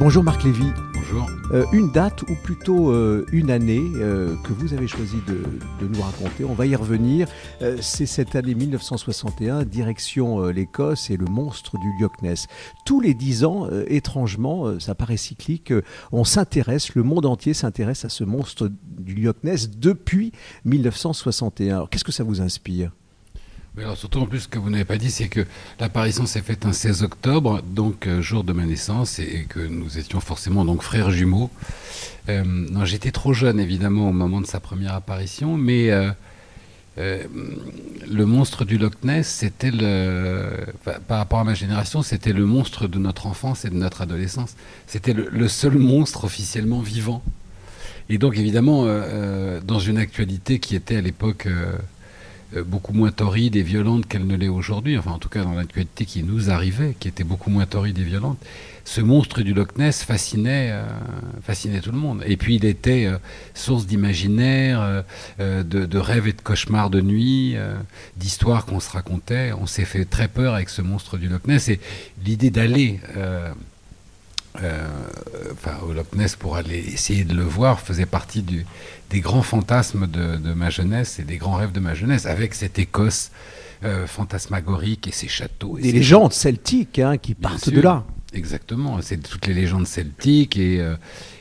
Bonjour Marc Lévy. Bonjour. Euh, une date ou plutôt euh, une année euh, que vous avez choisi de, de nous raconter, on va y revenir. C'est cette année 1961, direction l'Écosse et le monstre du Loch Ness. Tous les dix ans, étrangement, ça paraît cyclique, on s'intéresse, le monde entier s'intéresse à ce monstre du Loch Ness depuis 1961. Alors, Qu'est-ce que ça vous inspire? Alors surtout en plus ce que vous n'avez pas dit, c'est que l'apparition s'est faite un 16 octobre, donc euh, jour de ma naissance, et, que nous étions forcément donc frères jumeaux. Euh, j'étais trop jeune évidemment au moment de sa première apparition, mais euh, le monstre du Loch Ness, c'était le, par rapport à ma génération, c'était le monstre de notre enfance et de notre adolescence. C'était le, le seul monstre officiellement vivant. Et donc évidemment, dans une actualité qui était à l'époque beaucoup moins torride et violente qu'elle ne l'est aujourd'hui, enfin en tout cas dans l'actualité qui nous arrivait, qui était beaucoup moins torride et violente, ce monstre du Loch Ness fascinait, euh, fascinait tout le monde. Et puis il était euh, source d'imaginaire, euh, euh, de, de rêves et de cauchemars de nuit, euh, d'histoires qu'on se racontait. On s'est fait très peur avec ce monstre du Loch Ness. Et l'idée d'aller euh, euh, enfin, au Loch Ness pour aller essayer de le voir faisait partie du, des grands fantasmes de, de ma jeunesse et des grands rêves de ma jeunesse, avec cette Écosse euh, fantasmagorique et ses châteaux. et Des ses- légendes celtiques hein, qui Bien partent sûr. de là. Exactement, c'est toutes les légendes celtiques et, euh,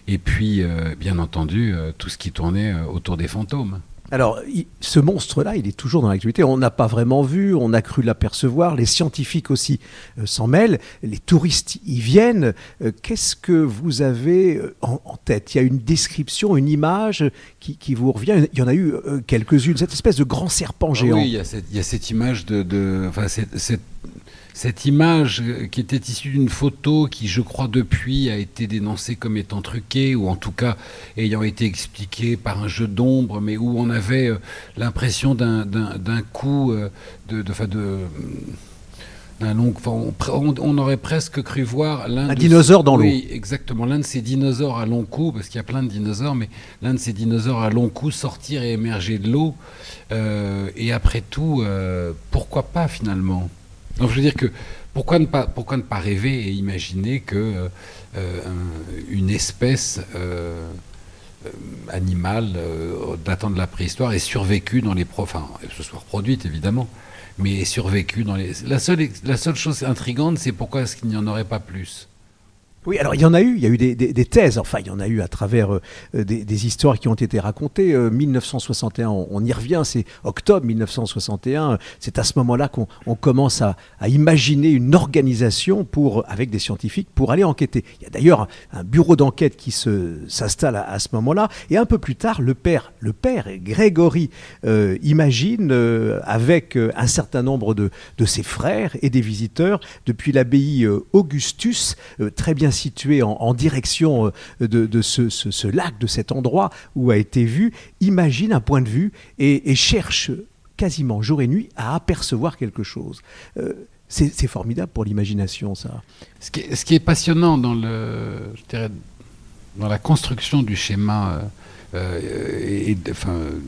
et puis, euh, bien entendu, euh, tout ce qui tournait euh, autour des fantômes. Alors, ce monstre-là, il est toujours dans l'actualité. On n'a pas vraiment vu, on a cru l'apercevoir. Les scientifiques aussi euh, s'en mêlent. Les touristes y viennent. Euh, Qu'est-ce que vous avez euh, en, en tête? Il y a une description, une image qui, qui vous revient. Il y en a eu quelques-unes. Cette espèce de grand serpent Ah géant. oui, il y, a cette, il y a cette image de, de enfin, cette, cette, cette image euh, qui était issue d'une photo qui, je crois, depuis a été dénoncée comme étant truquée ou en tout cas ayant été expliquée par un jeu d'ombre, mais où on avait euh, l'impression d'un- d'un d'un coup euh, de, de, de d'un long, enfin, on, on- aurait presque cru voir l'un Un dinosaure dans l'eau. Oui, exactement. L'un de ces dinosaures à long cou, parce qu'il y a plein de dinosaures, mais l'un de ces dinosaures à long cou sortir et émerger de l'eau. Euh, et après tout, euh, pourquoi pas finalement? Donc je veux dire que pourquoi ne pas, pourquoi ne pas rêver et imaginer que euh, euh, un- une espèce euh, animale datant de la préhistoire ait survécu dans les pro, enfin, se soit reproduite évidemment, mais ait survécu dans les. La seule, la seule chose intrigante, c'est pourquoi est-ce qu'il n'y en aurait pas plus? Oui, alors il y en a eu, il y a eu des, thèses, enfin il y en a eu à travers euh, des, histoires qui ont été racontées. Euh, 1961, on, on y revient, c'est octobre 1961, c'est à ce moment-là qu'on on commence à, imaginer une organisation pour, avec des scientifiques pour aller enquêter. Il y a d'ailleurs un, bureau d'enquête qui s'installe à, ce moment-là, et un peu plus tard, le père, le père Grégory, euh, imagine euh, avec euh, un certain nombre de, de ses frères et des visiteurs depuis l'abbaye euh, Augustus, euh, très bien située en, direction euh, de, ce, lac, de cet endroit où a été vu, imagine un point de vue et, cherche quasiment jour et nuit à apercevoir quelque chose. Euh, c'est formidable pour l'imagination, ça. Ce qui, est, passionnant dans, la construction du schéma euh, euh,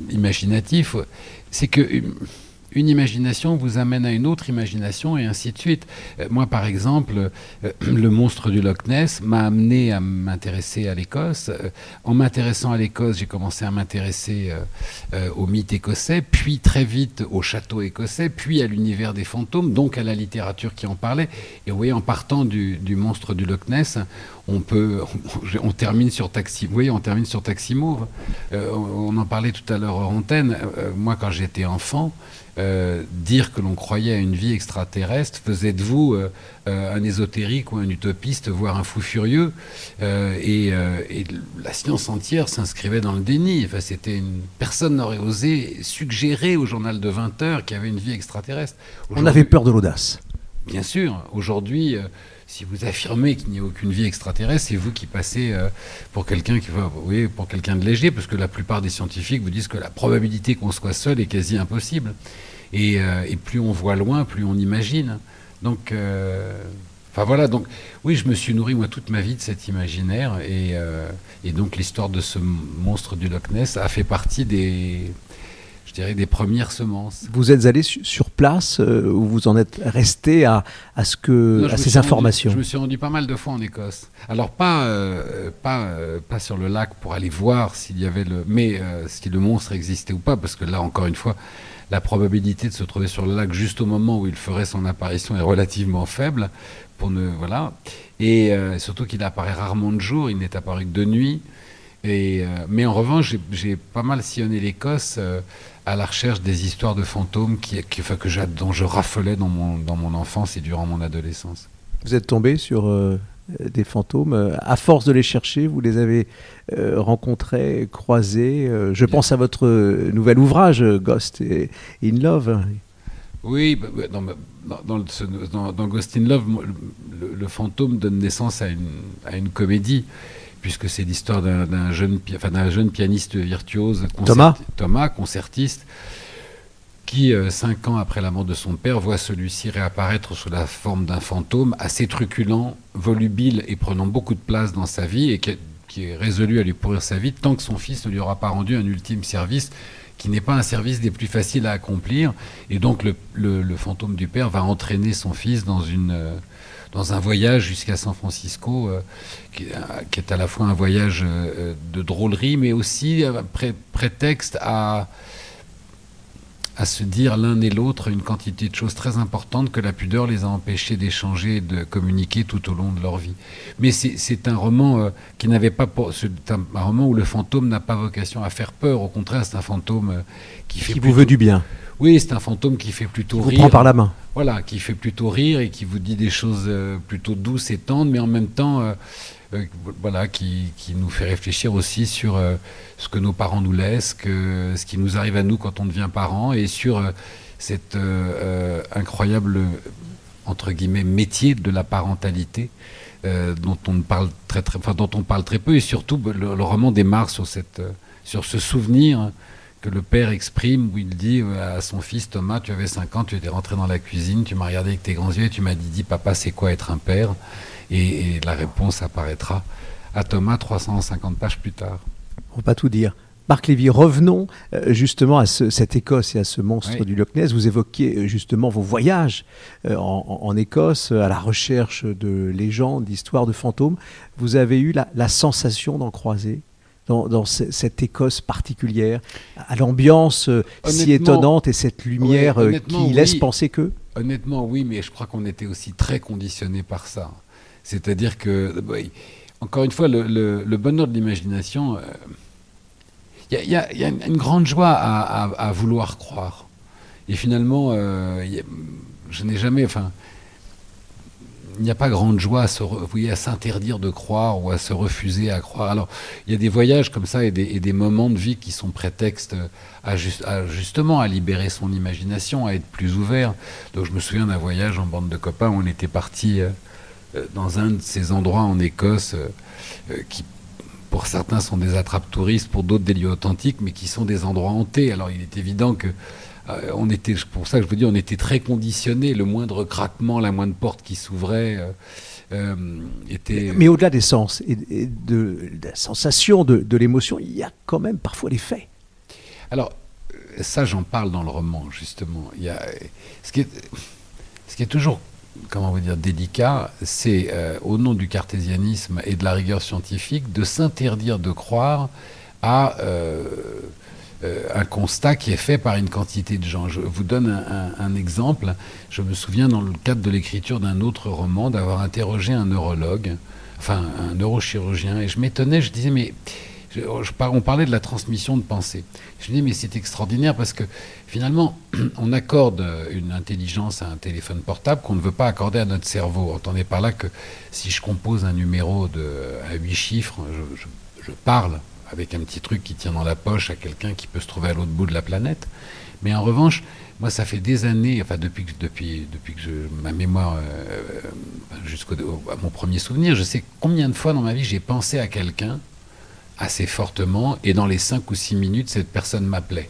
imaginatif, c'est que une, imagination vous amène à une autre imagination et ainsi de suite. Euh, moi, par exemple, euh, le monstre du Loch Ness m'a amené à m'intéresser à l'Écosse. Euh, en m'intéressant à l'Écosse, j'ai commencé à m'intéresser au mythe écossais, puis très vite au château écossais, puis à l'univers des fantômes, donc à la littérature qui en parlait. Et vous voyez, en partant du, du monstre du Loch Ness, on peut, on, on termine sur Taxi, voyez, on termine sur Taxi Mauve. Euh, on, en parlait tout à l'heure en antenne. Euh, moi, quand j'étais enfant, euh, dire que l'on croyait à une vie extraterrestre faisait de vous un ésotérique ou un utopiste, voire un fou furieux. Et, et la science entière s'inscrivait dans le déni. Enfin, c'était une personne n'aurait osé suggérer au journal de 20 heures qu'il y avait une vie extraterrestre. On avait peur de l'audace. Bien sûr, aujourd'hui, euh, si vous affirmez qu'il n'y a aucune vie extraterrestre, c'est vous qui passez euh, pour quelqu'un qui va, oui, pour quelqu'un de léger, parce que la plupart des scientifiques vous disent que la probabilité qu'on soit seul est quasi impossible. Et, euh, plus on voit loin, plus on imagine. Donc, enfin voilà. Donc, oui, je me suis nourri moi toute ma vie de cet imaginaire, et donc l'histoire de ce monstre du Loch Ness a fait partie des je dirais, des premières semences. Vous êtes allé sur place euh, ou vous en êtes resté à, à, ce que, à ces informations Je me suis rendu pas mal de fois en Écosse. Alors pas, euh, pas, euh, pas sur le lac pour aller voir s'il y avait le... Mais si le monstre existait ou pas, parce que là, encore une fois, la probabilité de se trouver sur le lac juste au moment où il ferait son apparition est relativement faible. Pour ne, voilà. Et surtout qu'il apparaît rarement de jour, il n'est apparu que de nuit. Et, mais en revanche, j'ai pas mal sillonné l'Écosse à la recherche des histoires de fantômes qui, qui enfin, que dont je raffolais dans mon, dans mon enfance et durant mon adolescence. Vous êtes tombé sur euh, des fantômes. À force de les chercher, vous les avez euh, rencontrés, croisés. Euh, je pense à votre nouvel ouvrage, Ghost in Love. Oui, bah, bah, dans, dans, dans, Ghost in Love, le, le, fantôme donne naissance à une, à une comédie puisque c'est l'histoire d'un jeune, enfin, jeune, pianiste virtuose, Thomas. Thomas, concertiste, qui, euh, cinq ans après la mort de son père, voit celui-ci réapparaître sous la forme d'un fantôme assez truculent, volubile et prenant beaucoup de place dans sa vie, et qui, est résolu à lui pourrir sa vie tant que son fils ne lui aura pas rendu un ultime service qui n'est pas un service des plus faciles à accomplir. Et donc le, le, fantôme du père va entraîner son fils dans une... Euh, dans un voyage jusqu'à San Francisco, euh, qui, est à la fois un voyage euh, de drôlerie, mais aussi un prétexte à, à se dire l'un et l'autre une quantité de choses très importantes que la pudeur les a empêchés d'échanger et de communiquer tout au long de leur vie. Mais c'est un roman euh, qui n'avait pas, c'est un, roman où le fantôme n'a pas vocation à faire peur. Au contraire, c'est un fantôme qui fait qui vous veut du bien. Oui, c'est un fantôme qui fait plutôt qui rire. Vous prend par la main. Voilà, qui fait plutôt rire et qui vous dit des choses euh, plutôt douces et tendres, mais en même temps, euh, euh, voilà, qui, qui, nous fait réfléchir aussi sur ce que nos parents nous laissent, que, ce qui nous arrive à nous quand on devient parent, et sur cet incroyable entre guillemets métier de la parentalité. dont on parle très, très, enfin, dont on parle très peu et surtout le, le roman démarre sur cette sur ce souvenir que le père exprime où il dit euh, à son fils Thomas, tu avais 5 ans, tu étais rentré dans la cuisine, tu m'as regardé avec tes grands yeux et tu m'as dit, dis papa, c'est quoi être un père? Et, la réponse apparaîtra à Thomas 350 pages plus tard. On va pas tout dire. Marc Lévy, revenons euh, justement à cette Écosse et à ce monstre du Loch Ness. Vous évoquiez euh, justement vos voyages en, Écosse à la recherche de légendes, d'histoires, de fantômes. Vous avez eu la sensation d'en croiser? Dans, cette Écosse particulière, à l'ambiance euh, si étonnante et cette lumière euh, qui laisse penser que Honnêtement, oui, mais je crois qu'on était aussi très conditionné par ça. C'est-à-dire que, bah, encore une fois, le, bonheur de l'imagination, il euh, y, a une grande joie à, vouloir croire. Et finalement, je n'ai jamais, enfin, il n'y a pas grande joie à, se, à s'interdire de croire ou à se refuser à croire. Alors, il y a des voyages comme ça et des, moments de vie qui sont prétextes à, justement à libérer son imagination, à être plus ouvert. Donc, je me souviens d'un voyage en bande de copains où on était parti euh, euh, dans un de ces endroits en Écosse euh, qui, pour certains, sont des attrapes touristes, pour d'autres des lieux authentiques, mais qui sont des endroits hantés. Alors, il est évident que euh, on était, pour ça que je vous dis, on était très conditionnés. Le moindre craquement, la moindre porte qui s'ouvrait euh, euh, était. Mais, au-delà des sens et, de, la sensation, de, l'émotion, il y a quand même parfois les faits. Alors, ça, j'en parle dans le roman, justement. Il y a, ce, qui est, ce qui est toujours comment vous dire, délicat, c'est au nom du cartésianisme et de la rigueur scientifique de s'interdire de croire à euh, un constat qui est fait par une quantité de gens. Je vous donne un, exemple. Je me souviens, dans le cadre de l'écriture d'un autre roman, d'avoir interrogé un neurologue, enfin un neurochirurgien, et je m'étonnais, je disais, mais je, on parlait de la transmission de pensée. Je me disais, mais c'est extraordinaire parce que finalement, on accorde une intelligence à un téléphone portable qu'on ne veut pas accorder à notre cerveau. Entendez par là que si je compose un numéro de, à huit chiffres, je, je parle avec un petit truc qui tient dans la poche à quelqu'un qui peut se trouver à l'autre bout de la planète. Mais en revanche, moi, ça fait des années, enfin depuis que, depuis, depuis que ma mémoire, euh, jusqu'à mon premier souvenir, je sais combien de fois dans ma vie j'ai pensé à quelqu'un assez fortement, et dans les cinq ou six minutes, cette personne m'appelait.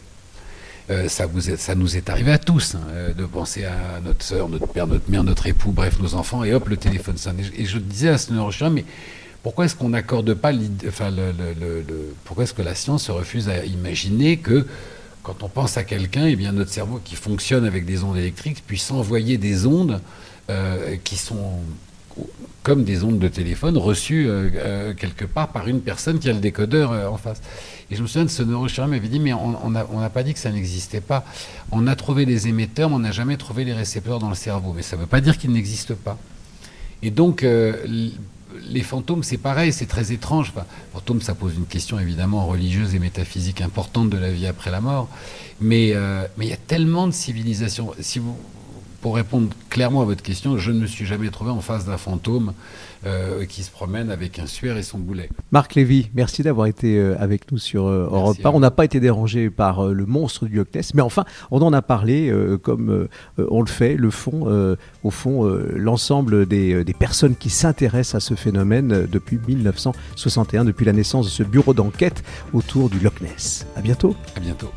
Euh, ça, vous ça nous est arrivé à tous hein, euh, de penser à notre soeur, notre père, notre mère, notre époux, bref, nos enfants, et hop, le téléphone sonne. Et je, disais à ce neurochirurgien, mais pourquoi est-ce qu'on n'accorde pas enfin, pourquoi est-ce que la science se refuse à imaginer que quand on pense à quelqu'un, eh bien notre cerveau qui fonctionne avec des ondes électriques puisse envoyer des ondes euh, qui sont comme des ondes de téléphone reçues euh, euh, quelque part par une personne qui a le décodeur en face. Et je me souviens de ce neurochirurgien m'avait dit, mais on n'a pas dit que ça n'existait pas. On a trouvé les émetteurs, mais on n'a jamais trouvé les récepteurs dans le cerveau. Mais ça ne veut pas dire qu'ils n'existent pas. Et donc, les fantômes, c'est pareil, c'est très étrange. Enfin, fantômes, ça pose une question évidemment religieuse et métaphysique importante de la vie après la mort. Mais mais il y a tellement de civilisations. Si vous pour répondre clairement à votre question, je ne me suis jamais trouvé en face d'un fantôme euh, qui se promène avec un suaire et son boulet. Marc Lévy, merci d'avoir été euh, avec nous sur euh, Europe 1. On n'a pas été dérangé par le monstre du Loch Ness, mais enfin, on en a parlé comme on le fait, le fond, au fond, l'ensemble des, des, personnes qui s'intéressent à ce phénomène depuis 1961, depuis la naissance de ce bureau d'enquête autour du Loch Ness. À bientôt. À bientôt.